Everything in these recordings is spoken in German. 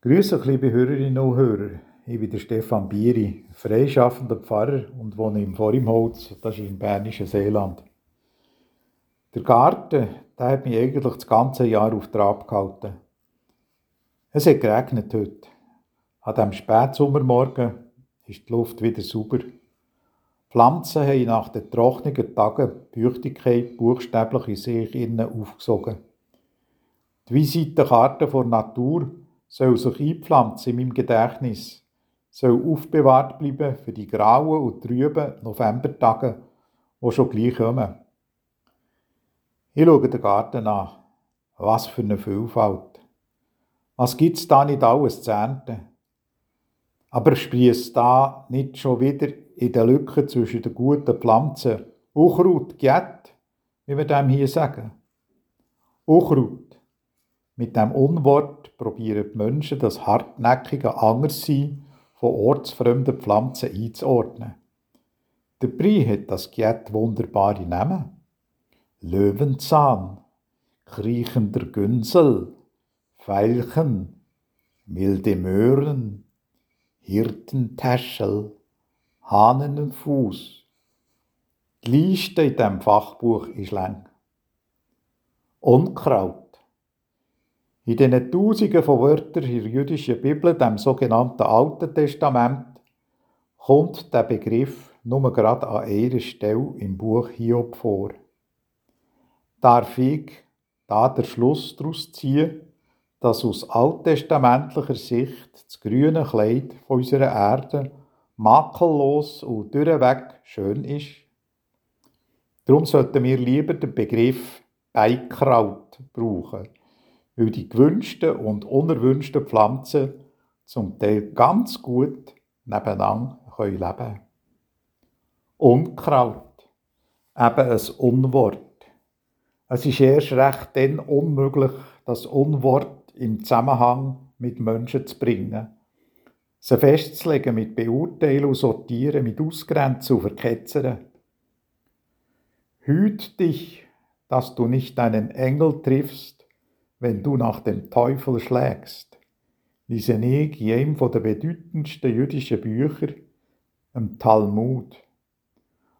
Grüße liebe Hörerinnen und Hörer. Ich bin der Stefan Bieri, freischaffender Pfarrer und wohne im Vorimholz, das ist im bernischen Seeland. Der Garten, der hat mich eigentlich das ganze Jahr auf Trab gehalten. Es hat geregnet heute. An diesem Spätsommermorgen ist die Luft wieder sauber. Pflanzen haben nach den trockenen Tagen die Feuchtigkeit buchstäblich in sich innen aufgesogen. Die Visitenkarte der Natur soll sich einpflanzen in meinem Gedächtnis, soll aufbewahrt bleiben für die grauen und trüben Novembertage, die schon gleich kommen. Ich schaue den Garten an. Was für eine Vielfalt. Was gibt es da nicht alles zu ernten? Aber sprießt da nicht schon wieder in den Lücken zwischen den guten Pflanzen Unkraut, Giet, wie wir dem hier sagen? Unkraut. Mit dem Unwort probieren die Menschen das hartnäckige Anderssein von ortsfremden Pflanzen einzuordnen. Der Brie hat das Giet wunderbare Namen. Löwenzahn, kriechender Günsel, Veilchen, milde Möhren, Hirtentäschel, Hahnenfuß. Die Liste in diesem Fachbuch ist lang. Unkraut. In diesen Tausenden von Wörtern in der jüdischen Bibel, dem sogenannten Alten Testament, kommt der Begriff nur gerade an einer Stelle im Buch Hiob vor darf ich da der Schluss daraus ziehen, dass aus alttestamentlicher Sicht das grüne Kleid von unserer Erde makellos und durchweg schön ist. Darum sollten wir lieber den Begriff Beikraut brauchen, weil die gewünschten und unerwünschten Pflanzen zum Teil ganz gut nebeneinander leben können. Unkraut, eben ein Unwort. Es ist erst recht dann unmöglich, das Unwort im Zusammenhang mit Menschen zu bringen. Sie festzulegen mit Beurteilen und Sortieren, mit Ausgrenzen und Verketzern. Hüt dich, dass du nicht deinen Engel triffst, wenn du nach dem Teufel schlägst. Lese ich in einem der bedeutendsten jüdischen Bücher, im Talmud.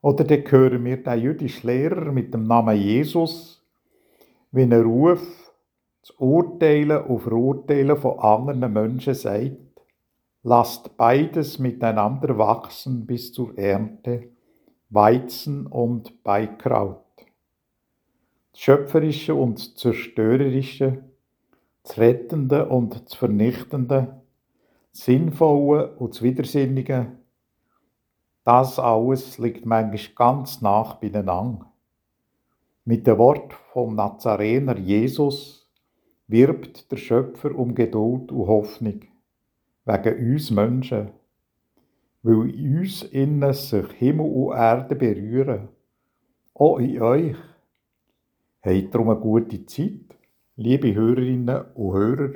Oder dann hören wir den jüdischen Lehrer mit dem Namen Jesus, wie ein Ruf zu urteilen und verurteilen von anderen Menschen sagt, lasst beides miteinander wachsen bis zur Ernte, Weizen und Beikraut. Schöpferische und Zerstörerische, das Rettende und das Vernichtende, das Sinnvolle und das Widersinnige, das alles liegt manchmal ganz nach beieinander. Mit dem Wort vom Nazarener Jesus wirbt der Schöpfer um Geduld und Hoffnung, wegen uns Menschen, weil in uns innen sich Himmel und Erde berühren, auch in euch. Habt darum eine gute Zeit, liebe Hörerinnen und Hörer,